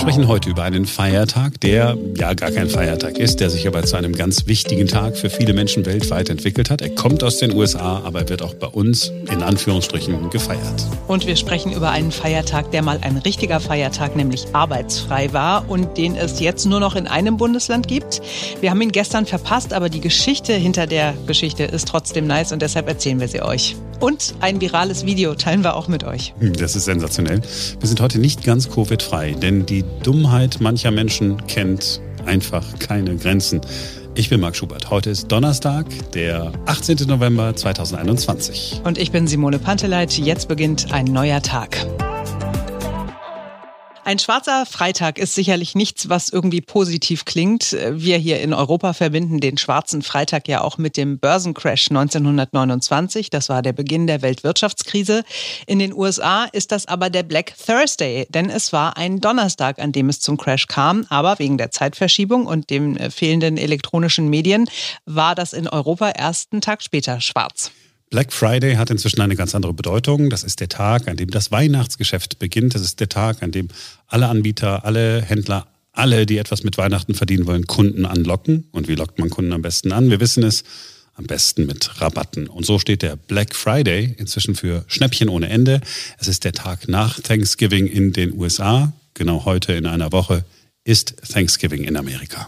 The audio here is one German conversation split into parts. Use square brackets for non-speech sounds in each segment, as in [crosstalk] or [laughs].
sprechen heute über einen Feiertag, der ja gar kein Feiertag ist, der sich aber zu einem ganz wichtigen Tag für viele Menschen weltweit entwickelt hat. Er kommt aus den USA, aber er wird auch bei uns in Anführungsstrichen gefeiert. Und wir sprechen über einen Feiertag, der mal ein richtiger Feiertag, nämlich arbeitsfrei war und den es jetzt nur noch in einem Bundesland gibt. Wir haben ihn gestern verpasst, aber die Geschichte hinter der Geschichte ist trotzdem nice und deshalb erzählen wir sie euch. Und ein virales Video teilen wir auch mit euch. Hm, das ist sensationell. Wir sind heute nicht ganz Covid-frei, denn die Dummheit mancher Menschen kennt einfach keine Grenzen. Ich bin Marc Schubert. Heute ist Donnerstag, der 18. November 2021. Und ich bin Simone Panteleit. Jetzt beginnt ein neuer Tag. Ein schwarzer Freitag ist sicherlich nichts, was irgendwie positiv klingt. Wir hier in Europa verbinden den schwarzen Freitag ja auch mit dem Börsencrash 1929. Das war der Beginn der Weltwirtschaftskrise. In den USA ist das aber der Black Thursday, denn es war ein Donnerstag, an dem es zum Crash kam. Aber wegen der Zeitverschiebung und den fehlenden elektronischen Medien war das in Europa erst einen Tag später schwarz. Black Friday hat inzwischen eine ganz andere Bedeutung. Das ist der Tag, an dem das Weihnachtsgeschäft beginnt. Das ist der Tag, an dem alle Anbieter, alle Händler, alle, die etwas mit Weihnachten verdienen wollen, Kunden anlocken. Und wie lockt man Kunden am besten an? Wir wissen es am besten mit Rabatten. Und so steht der Black Friday inzwischen für Schnäppchen ohne Ende. Es ist der Tag nach Thanksgiving in den USA. Genau heute in einer Woche ist Thanksgiving in Amerika.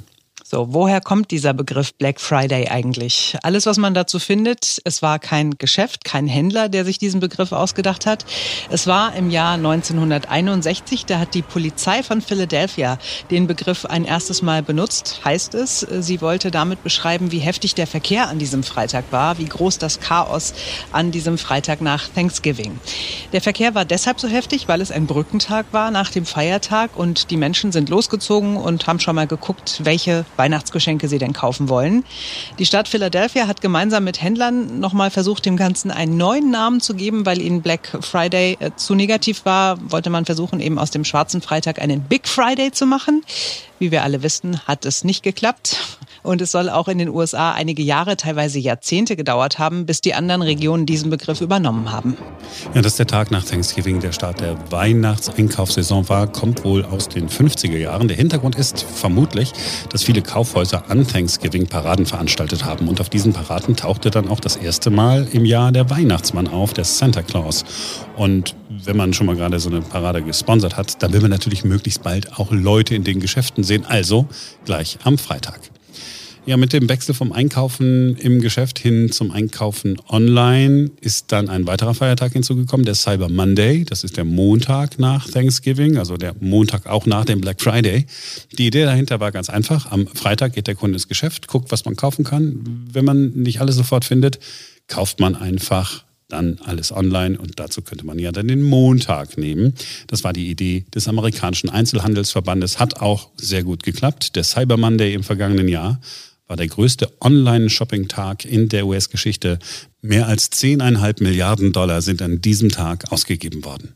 So, woher kommt dieser Begriff Black Friday eigentlich? Alles, was man dazu findet, es war kein Geschäft, kein Händler, der sich diesen Begriff ausgedacht hat. Es war im Jahr 1961, da hat die Polizei von Philadelphia den Begriff ein erstes Mal benutzt, heißt es. Sie wollte damit beschreiben, wie heftig der Verkehr an diesem Freitag war, wie groß das Chaos an diesem Freitag nach Thanksgiving. Der Verkehr war deshalb so heftig, weil es ein Brückentag war nach dem Feiertag und die Menschen sind losgezogen und haben schon mal geguckt, welche Weihnachtsgeschenke sie denn kaufen wollen. Die Stadt Philadelphia hat gemeinsam mit Händlern nochmal versucht, dem Ganzen einen neuen Namen zu geben, weil ihnen Black Friday äh, zu negativ war. Wollte man versuchen, eben aus dem schwarzen Freitag einen Big Friday zu machen. Wie wir alle wissen, hat es nicht geklappt. Und es soll auch in den USA einige Jahre, teilweise Jahrzehnte gedauert haben, bis die anderen Regionen diesen Begriff übernommen haben. Ja, dass der Tag nach Thanksgiving der Start der Weihnachtseinkaufssaison war, kommt wohl aus den 50er Jahren. Der Hintergrund ist vermutlich, dass viele Kaufhäuser an Thanksgiving Paraden veranstaltet haben. Und auf diesen Paraden tauchte dann auch das erste Mal im Jahr der Weihnachtsmann auf, der Santa Claus. Und wenn man schon mal gerade so eine Parade gesponsert hat, dann will man natürlich möglichst bald auch Leute in den Geschäften sehen. Also gleich am Freitag. Ja, mit dem Wechsel vom Einkaufen im Geschäft hin zum Einkaufen online ist dann ein weiterer Feiertag hinzugekommen, der Cyber Monday. Das ist der Montag nach Thanksgiving, also der Montag auch nach dem Black Friday. Die Idee dahinter war ganz einfach. Am Freitag geht der Kunde ins Geschäft, guckt, was man kaufen kann. Wenn man nicht alles sofort findet, kauft man einfach dann alles online und dazu könnte man ja dann den Montag nehmen. Das war die Idee des amerikanischen Einzelhandelsverbandes, hat auch sehr gut geklappt. Der Cyber Monday im vergangenen Jahr war der größte Online-Shopping-Tag in der US-Geschichte. Mehr als 10,5 Milliarden Dollar sind an diesem Tag ausgegeben worden.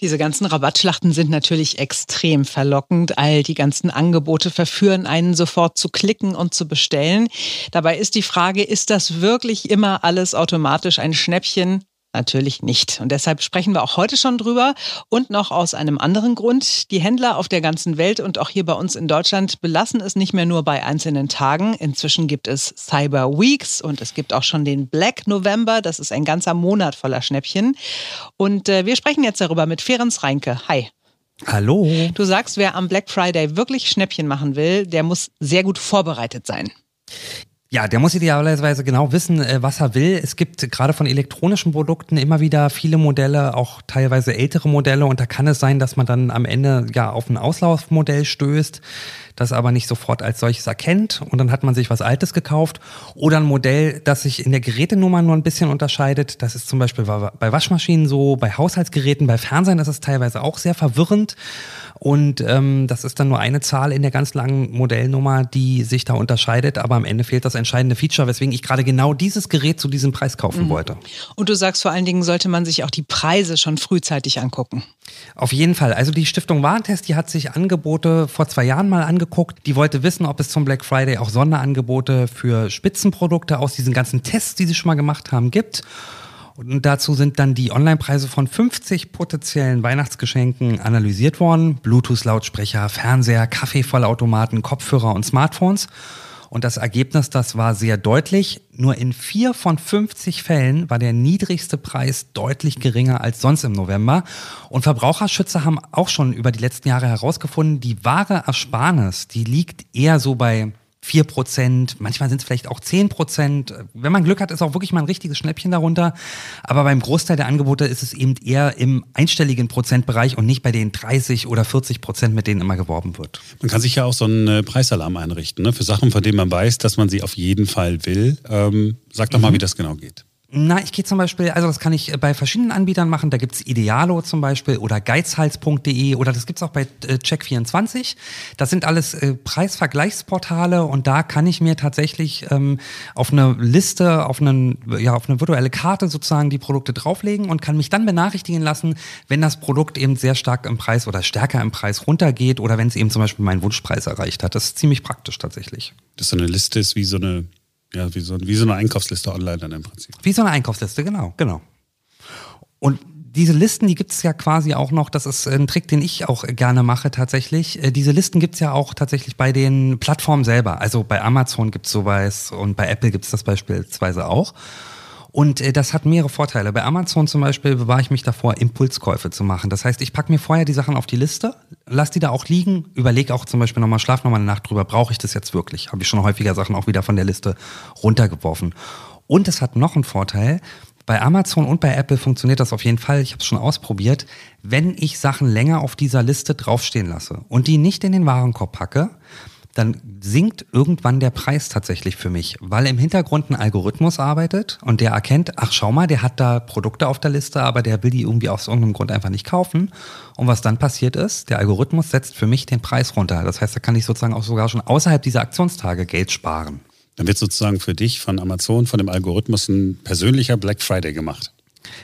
Diese ganzen Rabattschlachten sind natürlich extrem verlockend. All die ganzen Angebote verführen einen sofort zu klicken und zu bestellen. Dabei ist die Frage, ist das wirklich immer alles automatisch ein Schnäppchen? Natürlich nicht. Und deshalb sprechen wir auch heute schon drüber und noch aus einem anderen Grund. Die Händler auf der ganzen Welt und auch hier bei uns in Deutschland belassen es nicht mehr nur bei einzelnen Tagen. Inzwischen gibt es Cyber Weeks und es gibt auch schon den Black November. Das ist ein ganzer Monat voller Schnäppchen. Und äh, wir sprechen jetzt darüber mit Ferenc Reinke. Hi. Hallo. Du sagst, wer am Black Friday wirklich Schnäppchen machen will, der muss sehr gut vorbereitet sein. Ja, der muss idealerweise genau wissen, äh, was er will. Es gibt gerade von elektronischen Produkten immer wieder viele Modelle, auch teilweise ältere Modelle. Und da kann es sein, dass man dann am Ende ja auf ein Auslaufmodell stößt, das aber nicht sofort als solches erkennt. Und dann hat man sich was Altes gekauft. Oder ein Modell, das sich in der Gerätenummer nur ein bisschen unterscheidet. Das ist zum Beispiel bei Waschmaschinen so, bei Haushaltsgeräten, bei Fernsehen ist es teilweise auch sehr verwirrend. Und ähm, das ist dann nur eine Zahl in der ganz langen Modellnummer, die sich da unterscheidet. Aber am Ende fehlt das entscheidende Feature, weswegen ich gerade genau dieses Gerät zu diesem Preis kaufen mhm. wollte. Und du sagst vor allen Dingen, sollte man sich auch die Preise schon frühzeitig angucken. Auf jeden Fall. Also die Stiftung Warentest, die hat sich Angebote vor zwei Jahren mal angeguckt. Die wollte wissen, ob es zum Black Friday auch Sonderangebote für Spitzenprodukte aus diesen ganzen Tests, die sie schon mal gemacht haben, gibt. Und dazu sind dann die Online-Preise von 50 potenziellen Weihnachtsgeschenken analysiert worden. Bluetooth-Lautsprecher, Fernseher, Kaffeevollautomaten, Kopfhörer und Smartphones. Und das Ergebnis, das war sehr deutlich. Nur in vier von 50 Fällen war der niedrigste Preis deutlich geringer als sonst im November. Und Verbraucherschützer haben auch schon über die letzten Jahre herausgefunden, die wahre Ersparnis, die liegt eher so bei 4 Prozent, manchmal sind es vielleicht auch 10 Prozent. Wenn man Glück hat, ist auch wirklich mal ein richtiges Schnäppchen darunter. Aber beim Großteil der Angebote ist es eben eher im einstelligen Prozentbereich und nicht bei den 30 oder 40 Prozent, mit denen immer geworben wird. Man kann sich ja auch so einen äh, Preisalarm einrichten, ne? für Sachen, von denen man weiß, dass man sie auf jeden Fall will. Ähm, sag doch mal, mhm. wie das genau geht. Na, ich gehe zum Beispiel, also das kann ich äh, bei verschiedenen Anbietern machen. Da gibt's Idealo zum Beispiel oder geizhals.de oder das gibt's auch bei äh, Check24. Das sind alles äh, Preisvergleichsportale und da kann ich mir tatsächlich ähm, auf eine Liste, auf, einen, ja, auf eine virtuelle Karte sozusagen die Produkte drauflegen und kann mich dann benachrichtigen lassen, wenn das Produkt eben sehr stark im Preis oder stärker im Preis runtergeht oder wenn es eben zum Beispiel meinen Wunschpreis erreicht hat. Das ist ziemlich praktisch tatsächlich. Das so eine Liste ist wie so eine ja, wie so, wie so eine Einkaufsliste online dann im Prinzip. Wie so eine Einkaufsliste, genau, genau. Und diese Listen, die gibt es ja quasi auch noch, das ist ein Trick, den ich auch gerne mache tatsächlich. Äh, diese Listen gibt es ja auch tatsächlich bei den Plattformen selber. Also bei Amazon gibt es sowas und bei Apple gibt es das beispielsweise auch. Und äh, das hat mehrere Vorteile. Bei Amazon zum Beispiel bewahre ich mich davor, Impulskäufe zu machen. Das heißt, ich packe mir vorher die Sachen auf die Liste, lass die da auch liegen, überlege auch zum Beispiel nochmal, schlaf nochmal eine Nacht drüber, brauche ich das jetzt wirklich? Habe ich schon häufiger Sachen auch wieder von der Liste runtergeworfen. Und es hat noch einen Vorteil, bei Amazon und bei Apple funktioniert das auf jeden Fall. Ich habe es schon ausprobiert. Wenn ich Sachen länger auf dieser Liste draufstehen lasse und die nicht in den Warenkorb packe, dann sinkt irgendwann der Preis tatsächlich für mich, weil im Hintergrund ein Algorithmus arbeitet und der erkennt, ach schau mal, der hat da Produkte auf der Liste, aber der will die irgendwie aus irgendeinem Grund einfach nicht kaufen. Und was dann passiert ist, der Algorithmus setzt für mich den Preis runter. Das heißt, da kann ich sozusagen auch sogar schon außerhalb dieser Aktionstage Geld sparen. Dann wird sozusagen für dich von Amazon, von dem Algorithmus ein persönlicher Black Friday gemacht.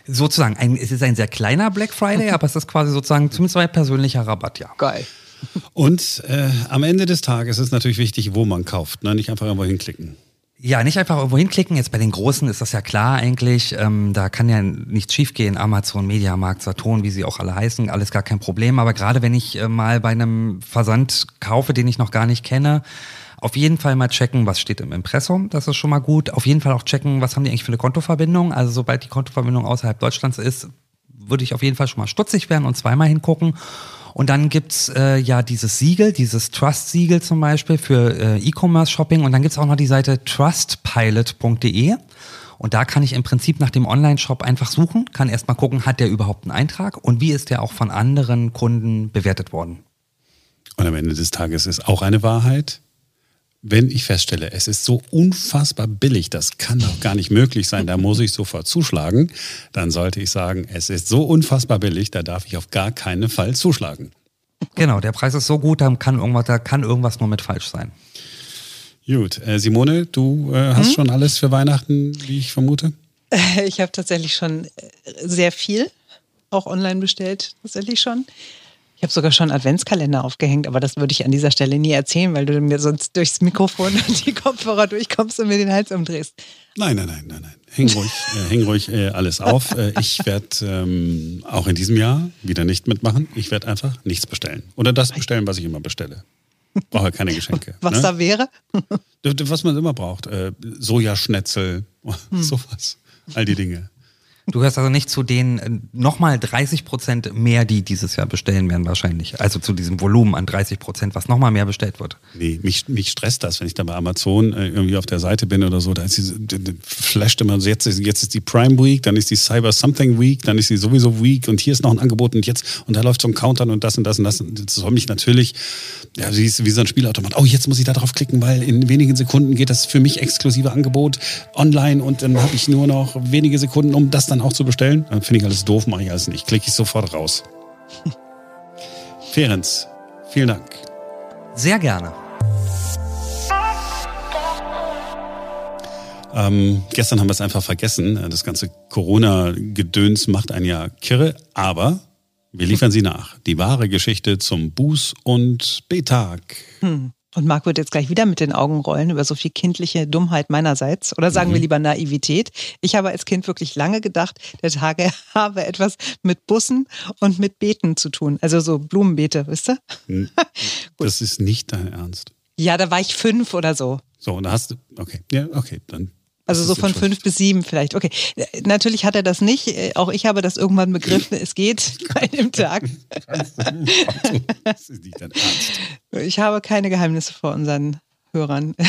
Sozusagen, ein, es ist ein sehr kleiner Black Friday, [laughs] aber es ist quasi sozusagen zumindest ein persönlicher Rabatt, ja. Geil. Und äh, am Ende des Tages ist natürlich wichtig, wo man kauft, ne? nicht einfach irgendwo hinklicken. Ja, nicht einfach irgendwo hinklicken. Jetzt bei den Großen ist das ja klar eigentlich. Ähm, da kann ja nichts schiefgehen. Amazon, Mediamarkt, Saturn, wie sie auch alle heißen, alles gar kein Problem. Aber gerade wenn ich äh, mal bei einem Versand kaufe, den ich noch gar nicht kenne, auf jeden Fall mal checken, was steht im Impressum. Das ist schon mal gut. Auf jeden Fall auch checken, was haben die eigentlich für eine Kontoverbindung. Also sobald die Kontoverbindung außerhalb Deutschlands ist, würde ich auf jeden Fall schon mal stutzig werden und zweimal hingucken. Und dann gibt's äh, ja dieses Siegel, dieses Trust-Siegel zum Beispiel für äh, E-Commerce-Shopping. Und dann gibt's auch noch die Seite trustpilot.de. Und da kann ich im Prinzip nach dem Online-Shop einfach suchen, kann erstmal gucken, hat der überhaupt einen Eintrag und wie ist der auch von anderen Kunden bewertet worden. Und am Ende des Tages ist auch eine Wahrheit, wenn ich feststelle, es ist so unfassbar billig, das kann doch gar nicht möglich sein, da muss ich sofort zuschlagen, dann sollte ich sagen, es ist so unfassbar billig, da darf ich auf gar keinen Fall zuschlagen. Genau, der Preis ist so gut, da kann irgendwas, da kann irgendwas nur mit falsch sein. Gut, äh, Simone, du äh, hast hm? schon alles für Weihnachten, wie ich vermute? [laughs] Ich habe tatsächlich schon äh, sehr viel auch online bestellt, tatsächlich schon. Ich habe sogar schon Adventskalender aufgehängt, aber das würde ich an dieser Stelle nie erzählen, weil du mir sonst durchs Mikrofon und die Kopfhörer durchkommst und mir den Hals umdrehst. Nein, nein, nein, nein, nein. Häng ruhig, äh, häng ruhig äh, alles auf. Äh, ich werde ähm, auch in diesem Jahr wieder nicht mitmachen. Ich werde einfach nichts bestellen. Oder das bestellen, was ich immer bestelle. Brauche keine Geschenke. [laughs] Was ne? da wäre? was man immer braucht. Äh, Sojaschnetzel, hm. [laughs] sowas. All die Dinge. Du gehörst also nicht zu den äh, nochmal 30 Prozent mehr, die dieses Jahr bestellen werden wahrscheinlich. Also zu diesem Volumen an 30 Prozent, was nochmal mehr bestellt wird. Nee, mich, mich stresst das, wenn ich da bei Amazon äh, irgendwie auf der Seite bin oder so. Da ist diese, flasht immer, jetzt ist, jetzt ist die Prime Week, dann ist die Cyber Something Week, dann ist die sowieso Week und hier ist noch ein Angebot und jetzt, und da läuft so ein Countdown und das und das und das. Das soll mich natürlich, ja, wie, wie so ein Spielautomat. Oh, jetzt muss ich da drauf klicken, weil in wenigen Sekunden geht das für mich exklusive Angebot online und dann habe ich nur noch wenige Sekunden, um das dann auch zu bestellen. Dann finde ich alles doof, mache ich alles nicht. Klicke ich sofort raus. [laughs] Ferenz, vielen Dank. Sehr gerne. Ähm, gestern haben wir es einfach vergessen. Das ganze Corona-Gedöns macht ein Jahr kirre, aber wir liefern sie nach. Die wahre Geschichte zum Buß- und Betag. Hm. Und Marc wird jetzt gleich wieder mit den Augen rollen über so viel kindliche Dummheit meinerseits. Oder sagen mhm. wir lieber Naivität. Ich habe als Kind wirklich lange gedacht, der Tage [laughs] habe etwas mit Bussen und mit Beeten zu tun. Also so Blumenbeete, wisst ihr? [laughs] Hm. das ist nicht dein Ernst. Ja, da war ich fünf oder so. So, und da hast du, okay, ja, okay, dann also so von fünf bis sieben vielleicht. Okay. Natürlich hat er das nicht. Auch ich habe das irgendwann begriffen. Es geht bei dem Tag. Das ist nicht dein [laughs] Ernst. Ich habe keine Geheimnisse vor unseren Hörern. [laughs]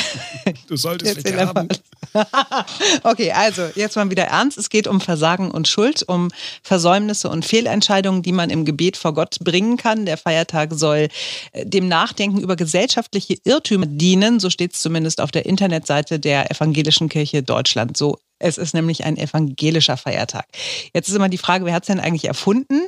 Du solltest mich haben. [laughs] okay, also jetzt mal wieder ernst. Es geht um Versagen und Schuld, um Versäumnisse und Fehlentscheidungen, die man im Gebet vor Gott bringen kann. Der Feiertag soll äh, dem Nachdenken über gesellschaftliche Irrtümer dienen. So steht es zumindest auf der Internetseite der Evangelischen Kirche Deutschland. So es ist nämlich ein evangelischer Feiertag. Jetzt ist immer die Frage, wer hat es denn eigentlich erfunden?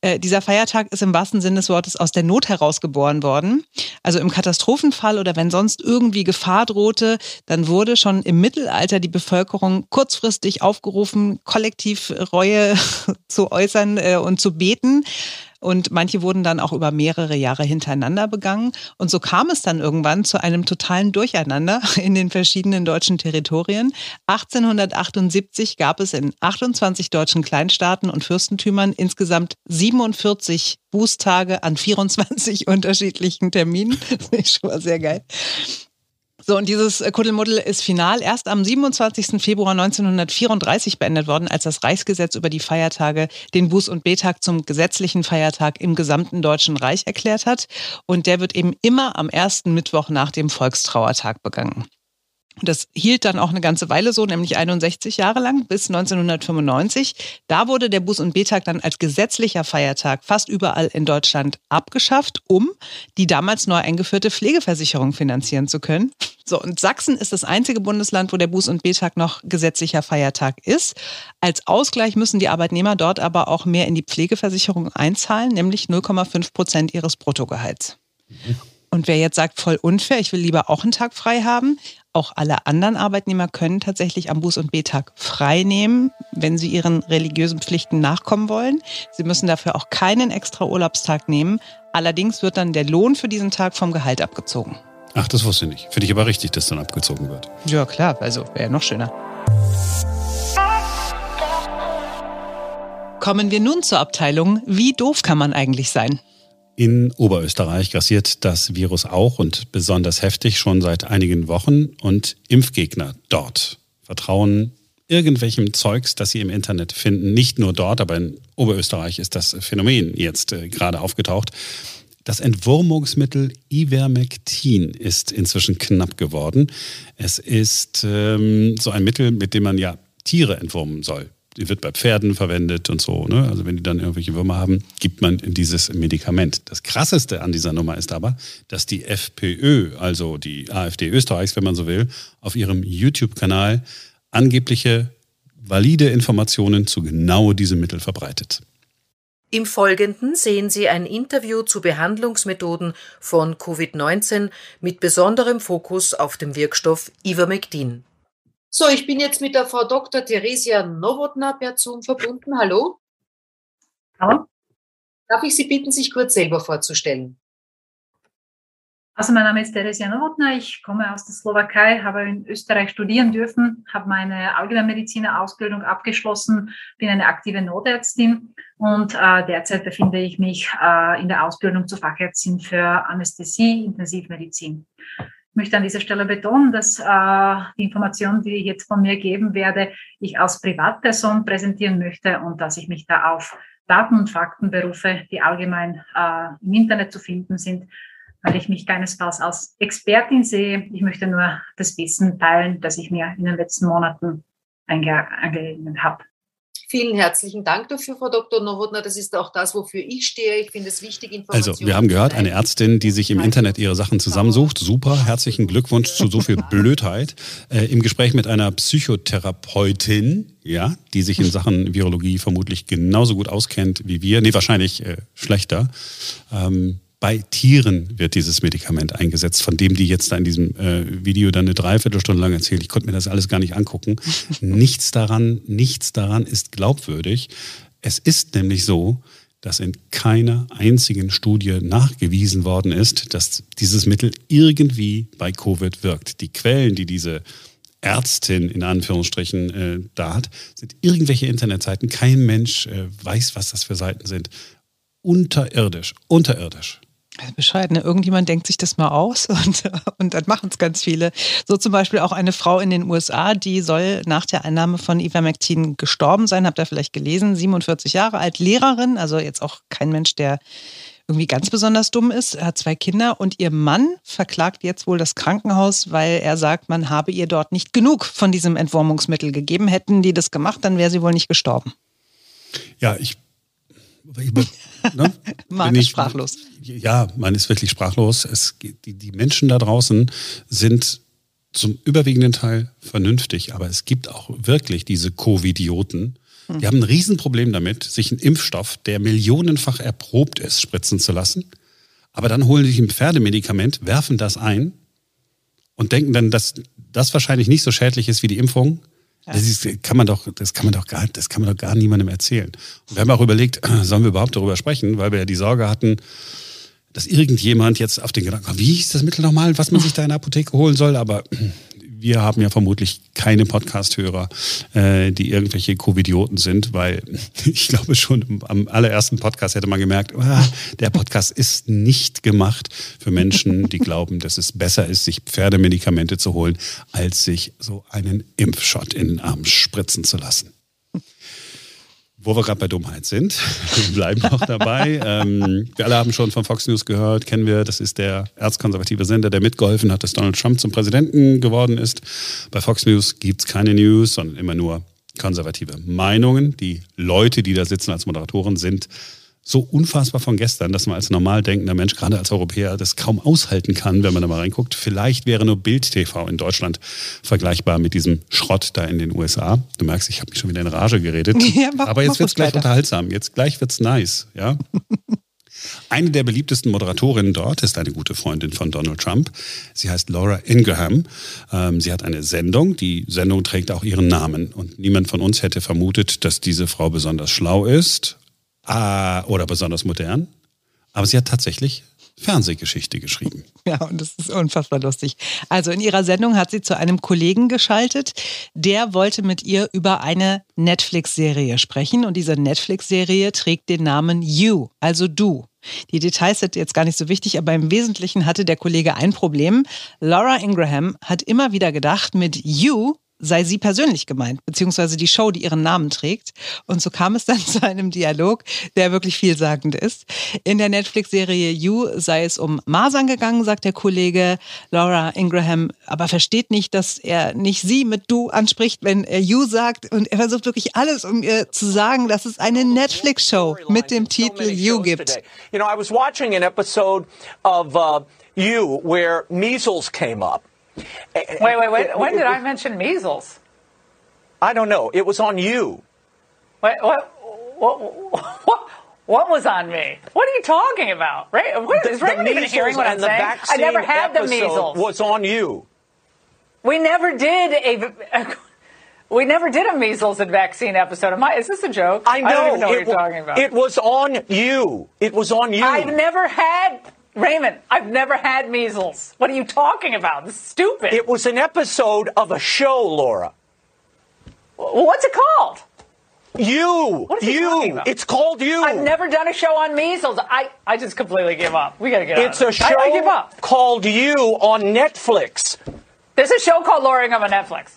Äh, dieser Feiertag ist im wahrsten Sinne des Wortes aus der Not heraus geboren worden. Also im Katastrophenfall oder wenn sonst irgendwie Gefahr drohte, dann wurde schon im Mittelalter die Bevölkerung kurzfristig aufgerufen, kollektiv Reue [laughs] zu äußern äh, und zu beten. Und manche wurden dann auch über mehrere Jahre hintereinander begangen. Und so kam es dann irgendwann zu einem totalen Durcheinander [laughs] in den verschiedenen deutschen Territorien. 1878 gab es in 28 deutschen Kleinstaaten und Fürstentümern insgesamt 47 Bußtage an 24 [laughs] unterschiedlichen Terminen. [laughs] Das ist schon mal sehr geil. So, und dieses äh, Kuddelmuddel ist final erst am 27. Februar 1934 beendet worden, als das Reichsgesetz über die Feiertage den Buß- und Betag zum gesetzlichen Feiertag im gesamten Deutschen Reich erklärt hat. Und der wird eben immer am ersten Mittwoch nach dem Volkstrauertag begangen. Das hielt dann auch eine ganze Weile so, nämlich 61 Jahre lang, bis 1995. Da wurde der Buß- und Betag dann als gesetzlicher Feiertag fast überall in Deutschland abgeschafft, um die damals neu eingeführte Pflegeversicherung finanzieren zu können. So, und Sachsen ist das einzige Bundesland, wo der Buß- und Betag noch gesetzlicher Feiertag ist. Als Ausgleich müssen die Arbeitnehmer dort aber auch mehr in die Pflegeversicherung einzahlen, nämlich 0,5 Prozent ihres Bruttogehalts. Und wer jetzt sagt, voll unfair, ich will lieber auch einen Tag frei haben, auch alle anderen Arbeitnehmer können tatsächlich am Buß- und B-Tag frei nehmen, wenn sie ihren religiösen Pflichten nachkommen wollen. Sie müssen dafür auch keinen extra Urlaubstag nehmen. Allerdings wird dann der Lohn für diesen Tag vom Gehalt abgezogen. Ach, das wusste ich nicht. Finde ich aber richtig, dass dann abgezogen wird. Ja, klar. Also wäre noch schöner. Kommen wir nun zur Abteilung, wie doof kann man eigentlich sein? In Oberösterreich grassiert das Virus auch und besonders heftig schon seit einigen Wochen und Impfgegner dort vertrauen irgendwelchem Zeugs, das sie im Internet finden. Nicht nur dort, aber in Oberösterreich ist das Phänomen jetzt äh, gerade aufgetaucht. Das Entwurmungsmittel Ivermectin ist inzwischen knapp geworden. Es ist ähm, so ein Mittel, mit dem man ja Tiere entwurmen soll die wird bei Pferden verwendet und so. Ne? Also wenn die dann irgendwelche Würmer haben, gibt man dieses Medikament. Das Krasseste an dieser Nummer ist aber, dass die FPÖ, also die AfD Österreichs, wenn man so will, auf ihrem YouTube-Kanal angebliche valide Informationen zu genau diesem Mittel verbreitet. Im Folgenden sehen Sie ein Interview zu Behandlungsmethoden von Covid-19 mit besonderem Fokus auf dem Wirkstoff Ivermectin. So, ich bin jetzt mit der Frau Dr. Theresia Nowotna per Zoom verbunden. Hallo. Hallo. Darf ich Sie bitten, sich kurz selber vorzustellen? Also mein Name ist Theresia Nowotna, ich komme aus der Slowakei, habe in Österreich studieren dürfen, habe meine Allgemeinmediziner-Ausbildung abgeschlossen, bin eine aktive Notärztin und äh, derzeit befinde ich mich äh, in der Ausbildung zur Fachärztin für Anästhesie, Intensivmedizin. Ich möchte an dieser Stelle betonen, dass äh, die Informationen, die ich jetzt von mir geben werde, ich als Privatperson präsentieren möchte und dass ich mich da auf Daten und Fakten berufe, die allgemein äh, im Internet zu finden sind, weil ich mich keinesfalls als Expertin sehe. Ich möchte nur das Wissen teilen, das ich mir in den letzten Monaten angeeignet habe. Vielen herzlichen Dank dafür, Frau Dr. Nowotna. Das ist auch das, wofür ich stehe. Ich finde es wichtig, Informationen Also, wir haben gehört, eine Ärztin, die sich im Internet ihre Sachen zusammensucht. Super, herzlichen Glückwunsch zu so viel Blödheit. Äh, Im Gespräch mit einer Psychotherapeutin, ja, die sich in Sachen Virologie vermutlich genauso gut auskennt wie wir. Nee, wahrscheinlich äh, schlechter. Ähm, bei Tieren wird dieses Medikament eingesetzt, von dem die jetzt da in diesem äh, Video dann eine Dreiviertelstunde lang erzählt. Ich konnte mir das alles gar nicht angucken. [laughs] nichts daran, nichts daran ist glaubwürdig. Es ist nämlich so, dass in keiner einzigen Studie nachgewiesen worden ist, dass dieses Mittel irgendwie bei Covid wirkt. Die Quellen, die diese Ärztin in Anführungsstrichen äh, da hat, sind irgendwelche Internetseiten. Kein Mensch äh, weiß, was das für Seiten sind. Unterirdisch, unterirdisch. Bescheiden. Ne? Irgendjemand denkt sich das mal aus [laughs] und, und dann machen es ganz viele. So zum Beispiel auch eine Frau in den USA, die soll nach der Einnahme von Ivermectin gestorben sein, habt ihr vielleicht gelesen, 47 Jahre alt, Lehrerin, also jetzt auch kein Mensch, der irgendwie ganz besonders dumm ist, hat zwei Kinder und ihr Mann verklagt jetzt wohl das Krankenhaus, weil er sagt, man habe ihr dort nicht genug von diesem Entwurmungsmittel gegeben. Hätten die das gemacht, dann wäre sie wohl nicht gestorben. Ja, ich Ne? [laughs] Man ist sprachlos. Ja, man ist wirklich sprachlos. Es, die, die Menschen da draußen sind zum überwiegenden Teil vernünftig, aber es gibt auch wirklich diese Covidioten. Hm. Die haben ein Riesenproblem damit, sich einen Impfstoff, der millionenfach erprobt ist, spritzen zu lassen. Aber dann holen sie sich ein Pferdemedikament, werfen das ein und denken dann, dass das wahrscheinlich nicht so schädlich ist wie die Impfung ja. Das ist, kann man doch, das kann man doch gar, das kann man doch gar niemandem erzählen. Und wir haben auch überlegt, [clears throat] sollen wir überhaupt darüber sprechen, weil wir ja die Sorge hatten, dass irgendjemand jetzt auf den Gedanken kommt, wie ist das Mittel nochmal, was man sich da in der Apotheke holen soll, aber wir haben ja vermutlich keine Podcast-Hörer, äh, die irgendwelche Covidioten sind, weil [laughs] ich glaube schon am allerersten Podcast hätte man gemerkt, ah, der Podcast ist nicht gemacht für Menschen, die [laughs] glauben, dass es besser ist, sich Pferdemedikamente zu holen, als sich so einen Impfshot in den Arm spritzen zu lassen. Wo wir gerade bei Dummheit sind, [laughs] wir bleiben noch dabei. ähm, wir alle haben schon von Fox News gehört, kennen wir, das ist der erzkonservative Sender, der mitgeholfen hat, dass Donald Trump zum Präsidenten geworden ist. Bei Fox News gibt es keine News, sondern immer nur konservative Meinungen. Die Leute, die da sitzen als Moderatoren, sind so unfassbar von gestern, dass man als normal denkender Mensch, gerade als Europäer, das kaum aushalten kann, wenn man da mal reinguckt. Vielleicht wäre nur Bild TV in Deutschland vergleichbar mit diesem Schrott da in den USA. Du merkst, ich habe mich schon wieder in Rage geredet. [laughs] Ja, mach, Aber jetzt wird es gleich weiter. unterhaltsam. Jetzt gleich wird es nice, ja. [laughs] Eine der beliebtesten Moderatorinnen dort ist eine gute Freundin von Donald Trump. Sie heißt Laura Ingraham. Ähm, sie hat eine Sendung. Die Sendung trägt auch ihren Namen. Und niemand von uns hätte vermutet, dass diese Frau besonders schlau ist äh, oder besonders modern. Aber sie hat tatsächlich Fernsehgeschichte geschrieben. [laughs] Ja, und das ist unfassbar lustig. Also in ihrer Sendung hat sie zu einem Kollegen geschaltet, der wollte mit ihr über eine Netflix-Serie sprechen und diese Netflix-Serie trägt den Namen You, also du. Die Details sind jetzt gar nicht so wichtig, aber im Wesentlichen hatte der Kollege ein Problem. Laura Ingraham hat immer wieder gedacht, mit You sei sie persönlich gemeint, beziehungsweise die Show, die ihren Namen trägt. Und so kam es dann [laughs] zu einem Dialog, der wirklich vielsagend ist. In der Netflix-Serie You sei es um Masern gegangen, sagt der Kollege Laura Ingraham, aber versteht nicht, dass er nicht sie mit du anspricht, wenn er You sagt. Und er versucht wirklich alles, um ihr zu sagen, dass es eine Netflix-Show mit dem Titel You gibt. You know, I was watching an episode of uh, You where measles came up. Wait, wait, wait. When did I mention measles? I don't know. It was on you. Wait, what? What? What? What was on me? What are you talking about? Ray, what, is Raymond even hearing what I'm saying? I never had the measles. Was on you. We never did a. a [laughs] we never did a measles and vaccine episode. Am I, is this a joke? I know. I don't even know what you're talking about. It was on you. It was on you. I've never had Raymond, I've never had measles. What are you talking about? This is stupid. It was an episode of a show, Laura. Well, What's it called? You. What is he you. About? It's called you. I've never done a show on measles. I, I just completely give up. We gotta get it's out. It's a show I, I give up. called You on Netflix. There's a show called Luring on Netflix.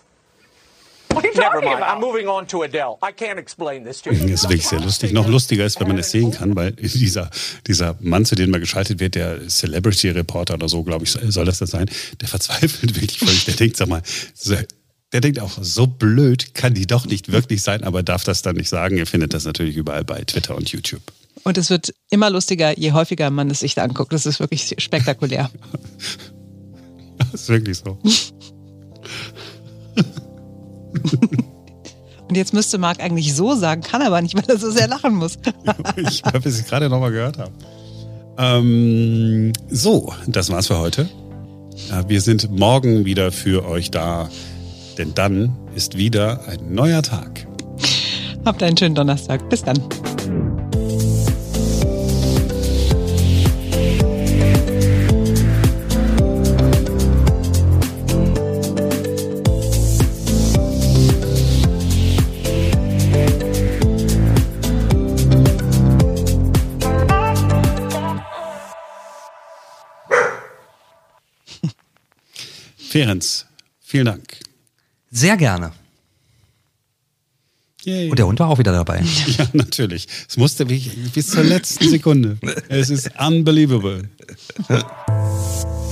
Never mind. I'm moving on to Adele. I can't explain this to you. Das ist wirklich sehr lustig. Noch lustiger ist, wenn man es sehen kann, weil dieser, dieser Mann, zu dem man geschaltet wird, der Celebrity Reporter oder so, glaube ich, soll das das sein, der verzweifelt wirklich völlig. Der denkt, sag mal, der denkt auch, so blöd kann die doch nicht wirklich sein, aber darf das dann nicht sagen. Ihr findet das natürlich überall bei Twitter und YouTube. Und es wird immer lustiger, je häufiger man es sich anguckt. Das ist wirklich spektakulär. [laughs] das ist wirklich so. Und jetzt müsste Marc eigentlich so sagen, kann aber nicht, weil er so sehr lachen muss. [laughs] ich habe es gerade nochmal gehört haben. Ähm, so, das war's für heute. Wir sind morgen wieder für euch da, denn dann ist wieder ein neuer Tag. Habt einen schönen Donnerstag. Bis dann. Ferenz, vielen Dank. Sehr gerne. Yay. Und der Hund war auch wieder dabei. [laughs] Ja, natürlich. Es musste bis zur letzten Sekunde. Es ist unbelievable. [laughs]